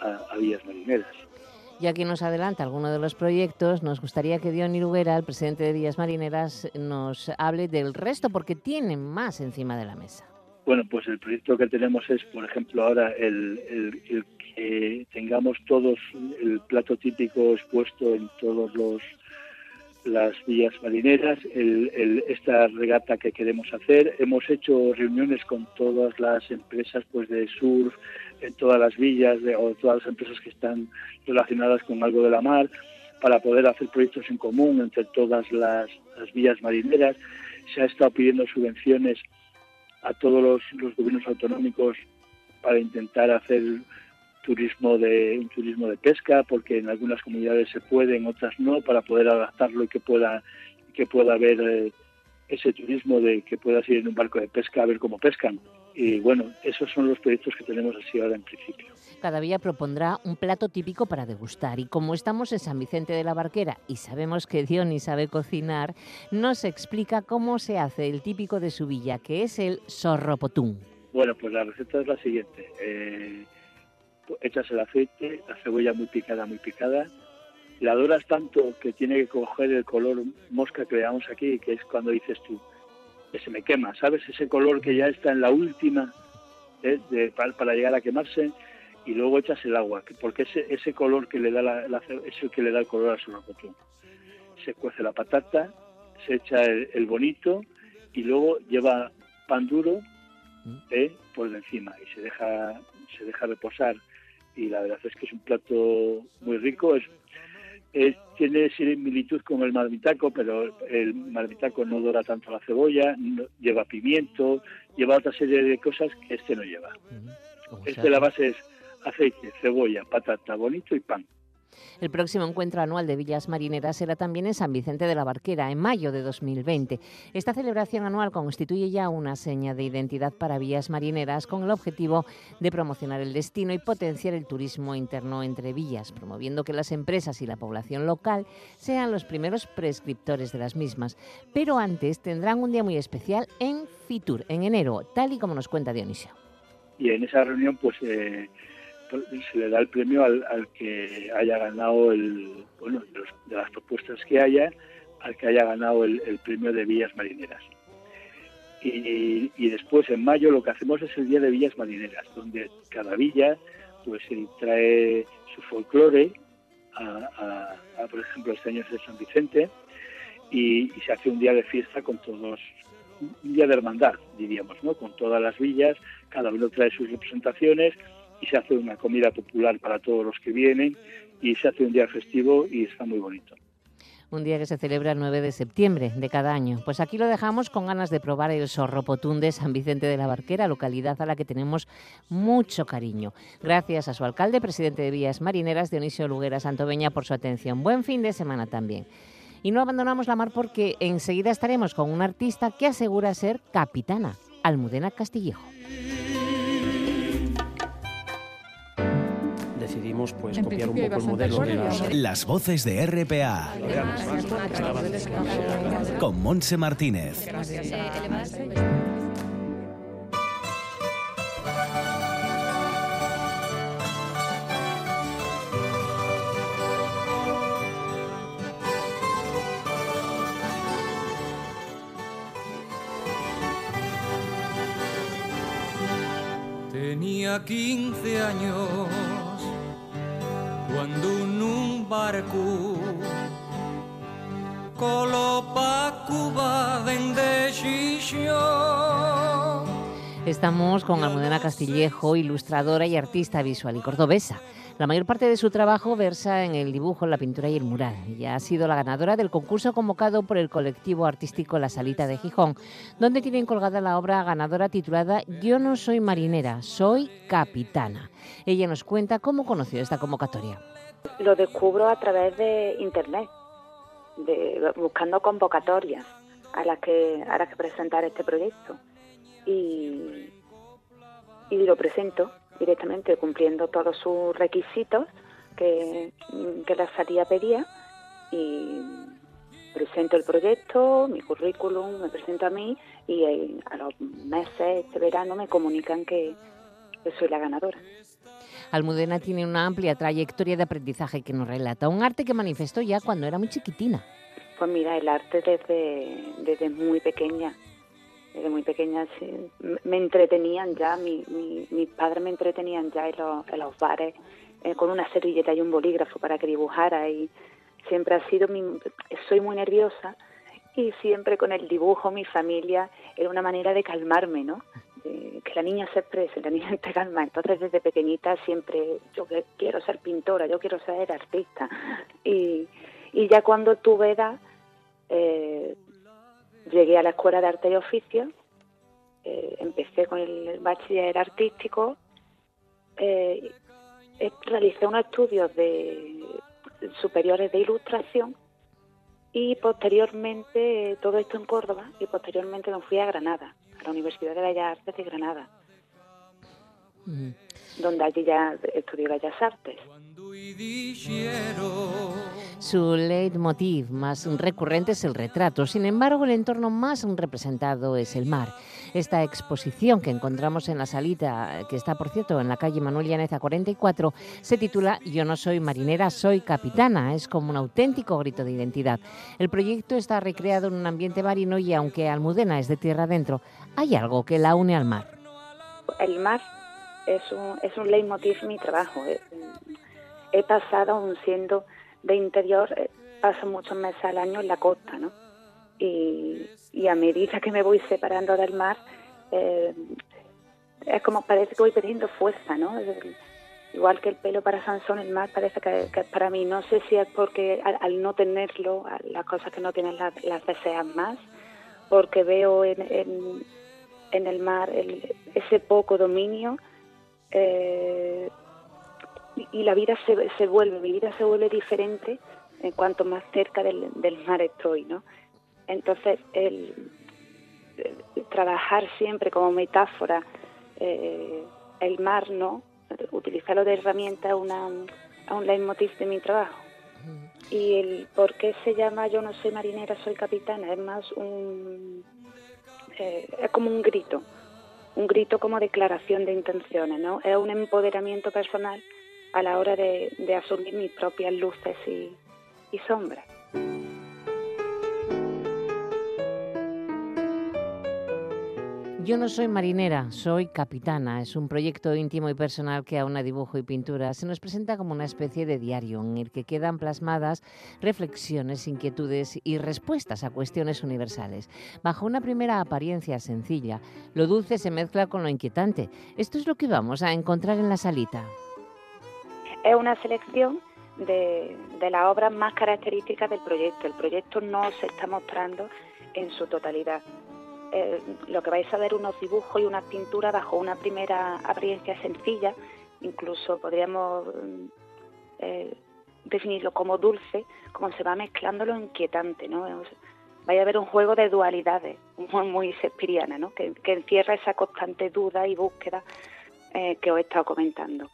Speaker 9: a, vías marineras.
Speaker 1: Ya que nos adelanta alguno de los proyectos, nos gustaría que Dion Iruguera, el presidente de Vías Marineras, nos hable del resto, porque tienen más encima de la mesa.
Speaker 9: Bueno, pues el proyecto que tenemos es, por ejemplo, ahora el, el que tengamos todos el plato típico expuesto en todos los las vías marineras, esta regata que queremos hacer. Hemos hecho reuniones con todas las empresas pues de surf, en todas las villas de, o todas las empresas que están relacionadas con algo de la mar para poder hacer proyectos en común entre todas las, vías marineras. Se ha estado pidiendo subvenciones a todos los gobiernos autonómicos para intentar hacer turismo de un turismo de pesca porque en algunas comunidades se puede en otras no para poder adaptarlo y que pueda que pueda haber eh, ese turismo de que puedas ir en un barco de pesca a ver cómo pescan. Y bueno esos son los proyectos que tenemos así ahora en principio.
Speaker 1: Cada villa propondrá un plato típico para degustar. Y como estamos en San Vicente de la Barquera y sabemos que Diony sabe cocinar nos explica cómo se hace el típico de su villa que es el sorropotún.
Speaker 9: Bueno pues la receta es la siguiente. Eh, echas el aceite, la cebolla muy picada, muy picada, la doras tanto que tiene que coger el color mosca que veamos aquí, que es cuando dices tú, que se me quema, ¿sabes? Ese color que ya está en la última ¿eh? de, para, llegar a quemarse y luego echas el agua, porque ese, ese color que le da la, es el que le da el color a su rocotón. Se cuece la patata, se echa el, bonito y luego lleva pan duro mm. ¿eh? por encima y se deja se deja reposar y la verdad es que es un plato muy rico. Es, tiene similitud con el marmitaco, pero el marmitaco no dora tanto la cebolla, lleva pimiento, lleva otra serie de cosas que este no lleva. Este la base es aceite, cebolla, patata, bonito y pan.
Speaker 1: El próximo encuentro anual de Villas Marineras será también en San Vicente de la Barquera, en mayo de 2020. Esta celebración anual constituye ya una seña de identidad para Villas Marineras con el objetivo de promocionar el destino y potenciar el turismo interno entre villas, promoviendo que las empresas y la población local sean los primeros prescriptores de las mismas. Pero antes tendrán un día muy especial en Fitur, en enero, tal y como nos cuenta Dionisio.
Speaker 9: Y en esa reunión, pues... Eh se le da el premio al, que haya ganado el bueno de, las propuestas que haya al que haya ganado el, premio de villas marineras. Y, después en mayo lo que hacemos es el día de villas marineras donde cada villa pues trae su folclore a, por ejemplo este año es de San Vicente y, y se hace un día de fiesta con todos un día de hermandad diríamos no con todas las villas cada uno trae sus representaciones y se hace una comida popular para todos los que vienen y se hace un día festivo y está muy bonito
Speaker 1: un día que se celebra el 9 de septiembre de cada año. Pues aquí lo dejamos con ganas de probar el sorropotún de San Vicente de la Barquera, localidad a la que tenemos mucho cariño. Gracias a su alcalde, presidente de Vías Marineras, Dionisio Luguera Santoveña, por su atención. Buen fin de semana también. Y no abandonamos la mar porque enseguida estaremos con un artista que asegura ser capitana, Almudena Castillejo.
Speaker 2: Decidimos pues copiar un poco el modelo de las...
Speaker 3: Las voces de RPA. Con Monse Martínez.
Speaker 10: Tenía 15 años cuando un barco Cuba
Speaker 1: Estamos con Almudena Castillejo, ilustradora y artista visual y cordobesa. La mayor parte de su trabajo versa en el dibujo, la pintura y el mural. Y ha sido la ganadora del concurso convocado por el colectivo artístico La Salita de Gijón, donde tienen colgada la obra ganadora titulada Yo no soy marinera, soy capitana. Ella nos cuenta cómo conoció esta convocatoria.
Speaker 11: Lo descubro a través de internet, de, buscando convocatorias a las que a que presentar este proyecto y, lo presento directamente cumpliendo todos sus requisitos que, la salida pedía y presento el proyecto, mi currículum, me presento a mí y eh, a los meses, este verano, me comunican que, soy la ganadora.
Speaker 1: Almudena tiene una amplia trayectoria de aprendizaje que nos relata, un arte que manifestó ya cuando era muy chiquitina.
Speaker 11: Pues mira, el arte desde, desde muy pequeña desde muy pequeña me entretenían ya, mi, mis padres me entretenían ya en los, bares eh, con una servilleta y un bolígrafo para que dibujara y siempre ha sido mi, soy muy nerviosa y siempre con el dibujo mi familia era una manera de calmarme, ¿no? que la niña se exprese, la niña te calma. Entonces desde pequeñita siempre yo quiero ser pintora, yo quiero ser artista. Y, y ya cuando tuve edad, eh, Llegué a la Escuela de Arte y Oficio, eh, empecé con el bachiller artístico, eh, eh, realicé unos estudios de superiores de ilustración y posteriormente, todo esto en Córdoba, y posteriormente me fui a Granada, a la Universidad de Bellas Artes de Granada, mm. donde allí ya estudié Bellas Artes.
Speaker 1: Su leitmotiv más recurrente es el retrato, sin embargo el entorno más representado es el mar. Esta exposición que encontramos en la salita, que está por cierto en la calle Manuel Llaneza 44, se titula Yo no soy marinera, soy capitana. Es como un auténtico grito de identidad. El proyecto está recreado en un ambiente marino y aunque Almudena es de tierra adentro, hay algo que la une al mar.
Speaker 11: El mar es un, es un leitmotiv mi trabajo he pasado, aún siendo de interior, eh, paso muchos meses al año en la costa, ¿no? Y, a medida que me voy separando del mar, eh, es como parece que voy perdiendo fuerza, ¿no? Igual que el pelo para Sansón, el mar parece que, es para mí. No sé si es porque al, no tenerlo, las cosas que no tienes las, deseas más, porque veo en, en, el mar ese poco dominio. Eh, y la vida se, se vuelve, mi vida se vuelve diferente en cuanto más cerca del, mar estoy, ¿no? Entonces, el, trabajar siempre como metáfora eh, el mar, ¿no? Utilizarlo de herramienta a, una, un leitmotiv de mi trabajo. Y el por qué se llama Yo no soy marinera, soy capitana, es más un... Eh, es como un grito, un grito como declaración de intenciones, ¿no? Es un empoderamiento personal a la hora de, asumir mis propias luces y, sombras.
Speaker 1: Yo no soy marinera, soy capitana. Es un proyecto íntimo y personal que aúna dibujo y pintura. Se nos presenta como una especie de diario en el que quedan plasmadas reflexiones, inquietudes y respuestas a cuestiones universales. Bajo una primera apariencia sencilla, lo dulce se mezcla con lo inquietante. Esto es lo que vamos a encontrar en la salita
Speaker 11: es una selección de, de las obras más características del proyecto. El proyecto no se está mostrando en su totalidad. Eh, lo que vais a ver unos dibujos y una pintura bajo una primera apariencia sencilla, incluso podríamos mm, eh, definirlo como dulce, como se va mezclando lo inquietante, ¿no? Vaya a haber un juego de dualidades, muy, muy ¿no? Que, encierra esa constante duda y búsqueda eh, que os he estado comentando.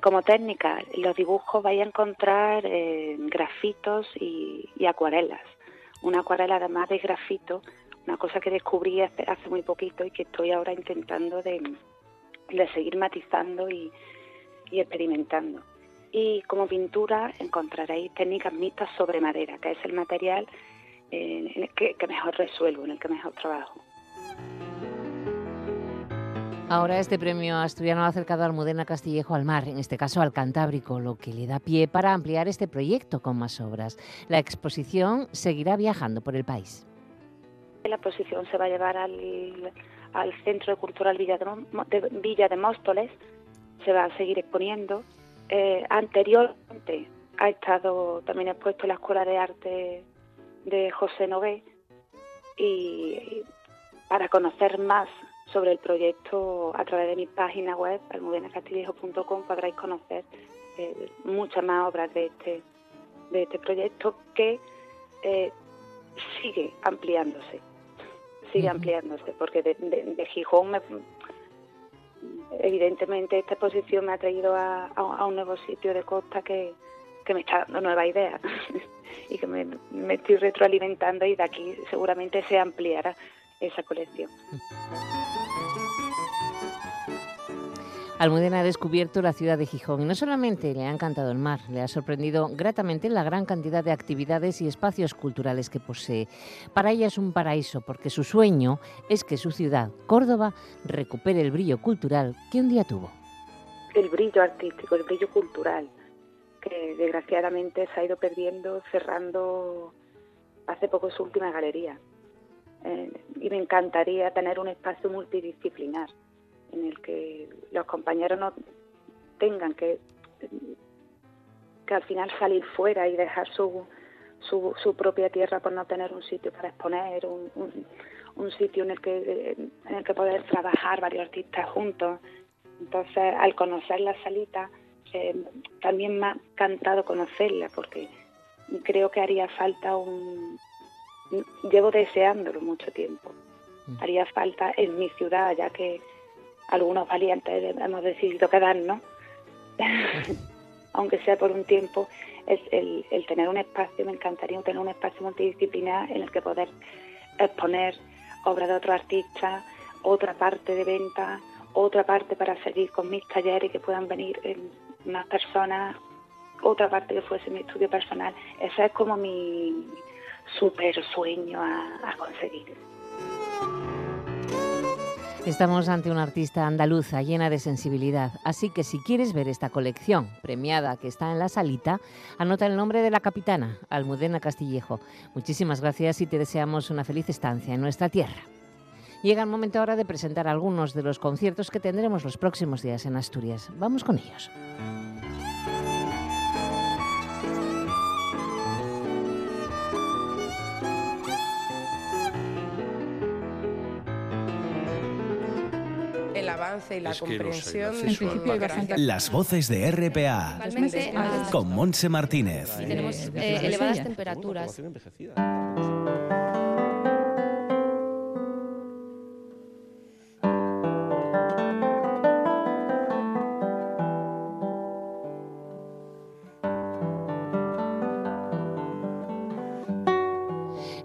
Speaker 11: Como técnica, los dibujos vais a encontrar grafitos y, y, acuarelas. Una acuarela además de grafito una cosa que descubrí hace, muy poquito y que estoy ahora intentando de, seguir matizando y, experimentando. Y como pintura encontraréis técnicas mixtas sobre madera, que es el material eh, en el que, mejor resuelvo, en el que mejor trabajo.
Speaker 1: Ahora este premio asturiano ha acercado a Almudena Castillejo al mar, en este caso al Cantábrico, lo que le da pie para ampliar este proyecto con más obras. La exposición seguirá viajando por el país.
Speaker 11: La exposición se va a llevar al, Centro Cultural Villa de, Villa de Móstoles, se va a seguir exponiendo. Eh, anteriormente ha estado también expuesto en la Escuela de Arte de José Nové y para conocer más sobre el proyecto a través de mi página web, almudenacastillejo.com, podréis conocer eh, muchas más obras de este, de este proyecto que eh, sigue ampliándose sigue ampliándose, porque de, Gijón, evidentemente, esta exposición me ha traído a, un nuevo sitio de costa que, me está dando nueva idea y que me, me estoy retroalimentando y de aquí seguramente se ampliará esa colección.
Speaker 1: Almudena ha descubierto la ciudad de Gijón y no solamente le ha encantado el mar, le ha sorprendido gratamente la gran cantidad de actividades y espacios culturales que posee. Para ella es un paraíso porque su sueño es que su ciudad, Córdoba, recupere el brillo cultural que un día tuvo.
Speaker 11: El brillo artístico, el brillo cultural, que desgraciadamente se ha ido perdiendo cerrando hace poco su última galería. Eh, y me encantaría tener un espacio multidisciplinar en el que los compañeros no tengan que, que al final salir fuera y dejar su, su, su propia tierra por no tener un sitio para exponer, un, un, sitio en el que en el que poder trabajar varios artistas juntos. Entonces, al conocer la salita, eh, también me ha encantado conocerla porque creo que haría falta un... Llevo deseándolo mucho tiempo. Mm. Haría falta en mi ciudad, ya que algunos valientes hemos decidido quedarnos, aunque sea por un tiempo, es el, tener un espacio, me encantaría tener un espacio multidisciplinar en el que poder exponer obras de otros artistas, otra parte de venta, otra parte para seguir con mis talleres que puedan venir más personas, otra parte que fuese mi estudio personal. Ese es como mi super sueño a conseguir.
Speaker 1: Estamos ante una artista andaluza llena de sensibilidad, así que si quieres ver esta colección premiada que está en la salita, anota el nombre de la capitana, Almudena Castillejo. Muchísimas gracias y te deseamos una feliz estancia en nuestra tierra. Llega el momento ahora de presentar algunos de los conciertos que tendremos los próximos días en Asturias. Vamos con ellos.
Speaker 12: Y la comprensión.
Speaker 3: Las voces de RPA con Monse Martínez.
Speaker 7: tenemos eh, elevadas temperaturas.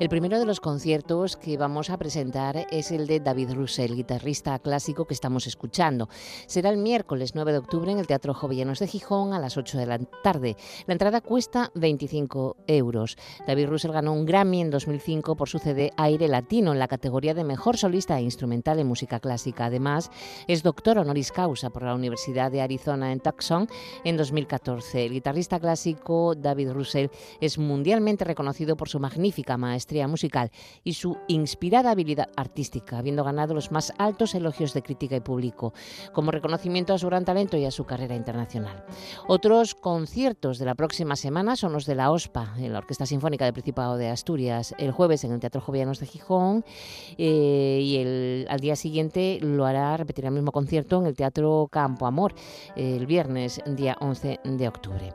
Speaker 1: El primero de los conciertos que vamos a presentar es el de David Russell, guitarrista clásico que estamos escuchando. Será el miércoles 9 de octubre en el Teatro Jovellanos de Gijón a las 8 de la tarde. La entrada cuesta 25 euros. David Russell ganó un Grammy en 2005 por su CD Aire Latino en la categoría de Mejor Solista e Instrumental en Música Clásica. Además, es doctor honoris causa por la Universidad de Arizona en Tucson en 2014. El guitarrista clásico David Russell es mundialmente reconocido por su magnífica maestría musical y su inspirada habilidad artística, habiendo ganado los más altos elogios de crítica y público, como reconocimiento a su gran talento y a su carrera internacional. Otros conciertos de la próxima semana son los de la OSPA, en la Orquesta Sinfónica del Principado de Asturias, el jueves en el Teatro Jovianos de Gijón eh, y el, al día siguiente lo hará, repetirá el mismo concierto en el Teatro Campo Amor, el viernes, día 11 de octubre.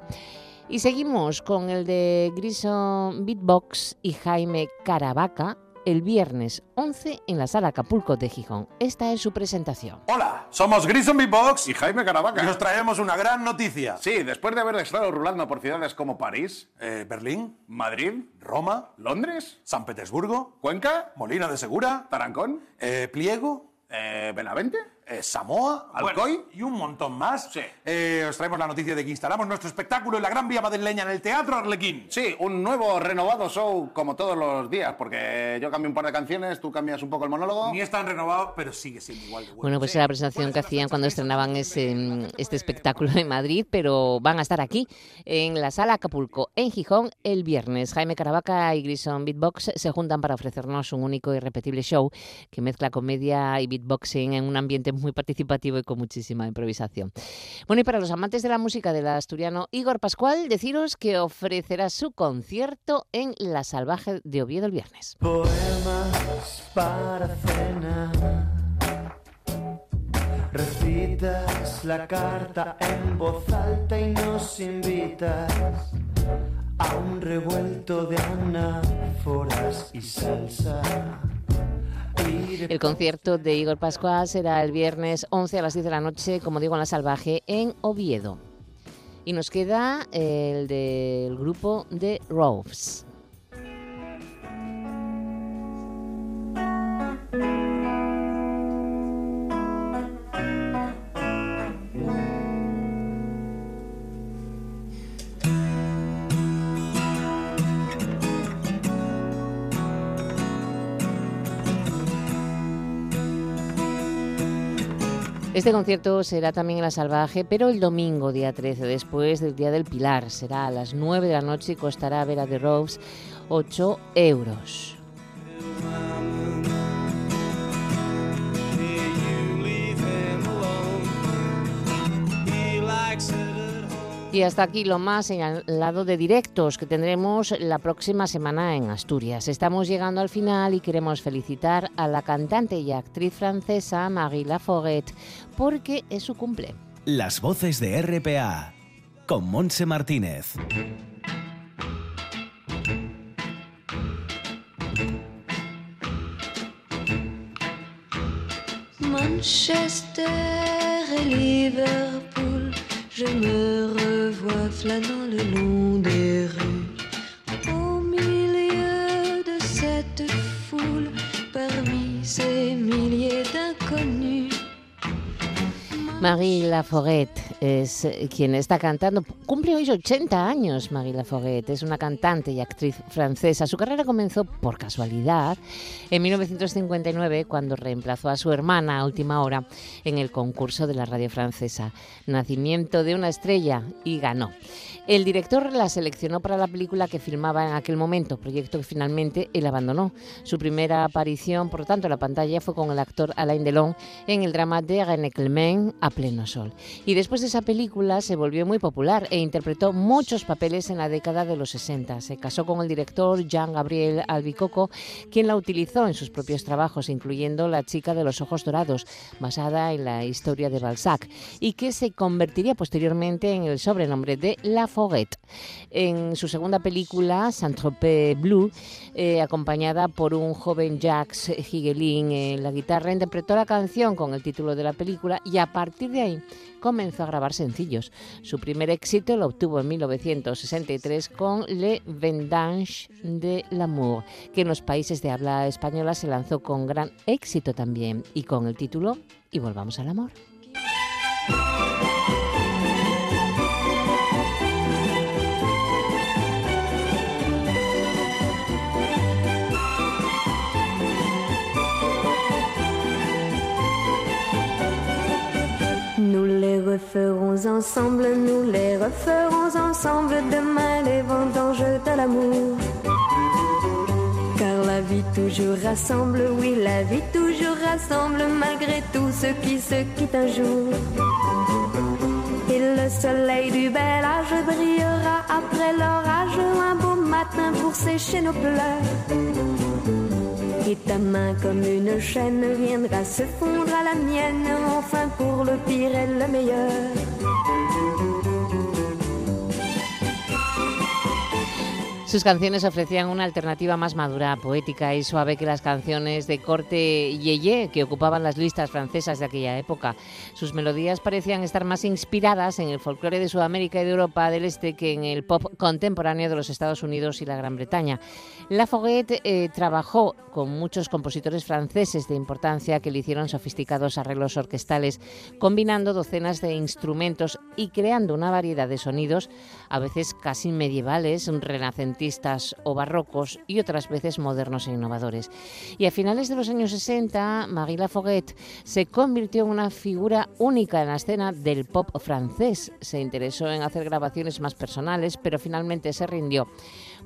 Speaker 1: Y seguimos con el de Grison Beatbox y Jaime Caravaca el viernes 11 en la sala Acapulco de Gijón. Esta es su presentación.
Speaker 13: Hola, somos Grison Beatbox y Jaime Caravaca. Y os traemos una gran noticia. Sí, después de haber estado rulando por ciudades como París, eh, Berlín, Madrid, Roma, Londres, San Petersburgo, Cuenca, Molina de Segura, Tarancón, eh, Pliego, eh, Benavente, eh, Samoa, Alcoy y un montón más. Sí. Eh, os traemos la noticia de que instalamos nuestro espectáculo en la Gran Vía Madrileña en el Teatro Arlequín.
Speaker 14: Sí, un nuevo renovado show como todos los días, porque yo cambio un par de canciones, tú cambias un poco el monólogo.
Speaker 13: Ni es tan renovado, pero sigue siendo igual de bueno.
Speaker 1: Bueno, pues
Speaker 13: Sí.
Speaker 1: era la presentación que hacían cuando estrenaban ese, este espectáculo en Madrid, pero van a estar aquí, en la sala Acapulco, en Gijón, el viernes. Jaime Caravaca y Grison Beatbox se juntan para ofrecernos un único y repetible show que mezcla comedia y beatboxing en un ambiente muy participativo y con muchísima improvisación. Bueno, y para los amantes de la música del asturiano Igor Pascual, deciros que ofrecerá su concierto en La Salvaje de Oviedo el viernes.
Speaker 15: Poemas para cena. Recitas la carta en voz alta y nos invitas a un revuelto de anáforas y salsa.
Speaker 1: El concierto de Igor Pascual será el viernes 11 a las 10 de la noche, como digo, en La Salvaje, en Oviedo. Y nos queda el del grupo de Roves. Este concierto será también en La Salvaje, pero el domingo, día 13, después del Día del Pilar. Será a las 9 de la noche y costará a The Roves 8 euros. Y hasta aquí lo más señalado de directos que tendremos la próxima semana en Asturias. Estamos llegando al final y queremos felicitar a la cantante y actriz francesa Marie Laforget porque es su cumple.
Speaker 3: Las voces de RPA con Monse Martínez.
Speaker 16: Manchester et Liverpool, je me flânant le long des rues. Au milieu de cette foule, parmi ces milliers d'inconnus.
Speaker 1: Marie Laforget es eh, quien está cantando. Cumple hoy 80 años Marie Laforget. Es una cantante y actriz francesa. Su carrera comenzó por casualidad en 1959 cuando reemplazó a su hermana a última hora en el concurso de la radio francesa. Nacimiento de una estrella y ganó. El director la seleccionó para la película que filmaba en aquel momento, proyecto que finalmente él abandonó. Su primera aparición, por tanto, en la pantalla fue con el actor Alain Delon en el drama de René Clement, A pleno sol. Y después de esa película se volvió muy popular e interpretó muchos papeles en la década de los 60. Se casó con el director Jean-Gabriel Albicoco, quien la utilizó en sus propios trabajos, incluyendo La chica de los ojos dorados, basada en la historia de Balzac, y que se convertiría posteriormente en el sobrenombre de La Foguette. En su segunda película, Saint-Tropez Blue, eh, acompañada por un joven Jacques Higelin en la guitarra, interpretó la canción con el título de la película y a partir de ahí comenzó a grabar sencillos. Su primer éxito lo obtuvo en 1963 con Le Vendange de l'amour, que en los países de habla española se lanzó con gran éxito también y con el título Y volvamos al amor.
Speaker 16: Referons ensemble, nous les referons ensemble demain les vendanges de l'amour. Car vie toujours rassemble, oui, la vie toujours rassemble, malgré tout ce qui se quitte un jour. Et le soleil du bel âge brillera après l'orage, un beau matin pour sécher nos pleurs. Et ta main comme une chaîne viendra se fondre à la mienne, enfin pour le pire et le meilleur.
Speaker 1: Sus canciones ofrecían una alternativa más madura, poética y suave que las canciones de corte yeye que ocupaban las listas francesas de aquella época. Sus melodías parecían estar más inspiradas en el folclore de Sudamérica y de Europa del Este que en el pop contemporáneo de los Estados Unidos y la Gran Bretaña. La Foguette eh, trabajó con muchos compositores franceses de importancia que le hicieron sofisticados arreglos orquestales, combinando docenas de instrumentos y creando una variedad de sonidos, a veces casi medievales, o barrocos y otras veces modernos e innovadores. Y a finales de los años 60, Marie Lafoguette se convirtió en una figura única en la escena del pop francés. Se interesó en hacer grabaciones más personales, pero finalmente se rindió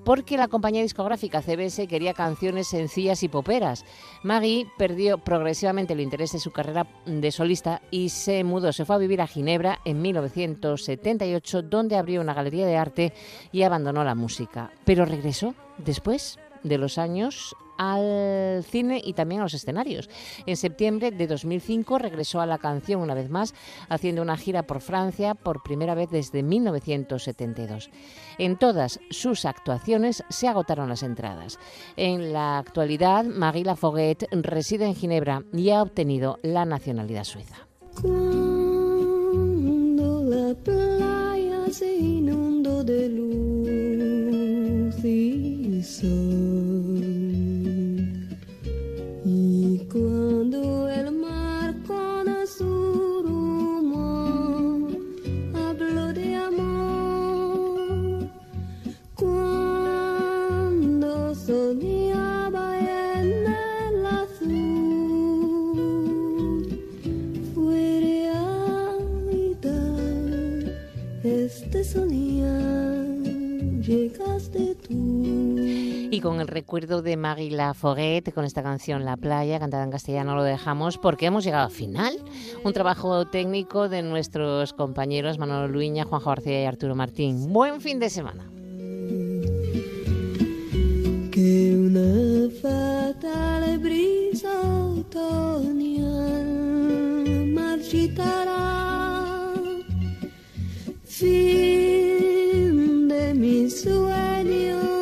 Speaker 1: porque la compañía discográfica CBS quería canciones sencillas y poperas. Maggie perdió progresivamente el interés de su carrera de solista y se mudó, se fue a vivir a Ginebra en 1978, donde abrió una galería de arte y abandonó la música. Pero regresó después de los años al cine y también a los escenarios. En septiembre de 2005 regresó a la canción una vez más, haciendo una gira por Francia por primera vez desde 1972. En todas sus actuaciones se agotaron las entradas. En la actualidad, Marie Lafoguette reside en Ginebra y ha obtenido la nacionalidad suiza.
Speaker 16: la playa se inundó de luz y Cuando
Speaker 1: Y con el recuerdo de Maggie Lafoguette, con esta canción La Playa, cantada en castellano, lo dejamos porque hemos llegado al final. Un trabajo técnico de nuestros compañeros Manolo Luiña, Juanjo García y Arturo Martín. Buen fin de semana.
Speaker 16: Que una fatal brisa otoñal marchitará. Fin de mi sueño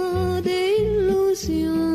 Speaker 16: ilusión.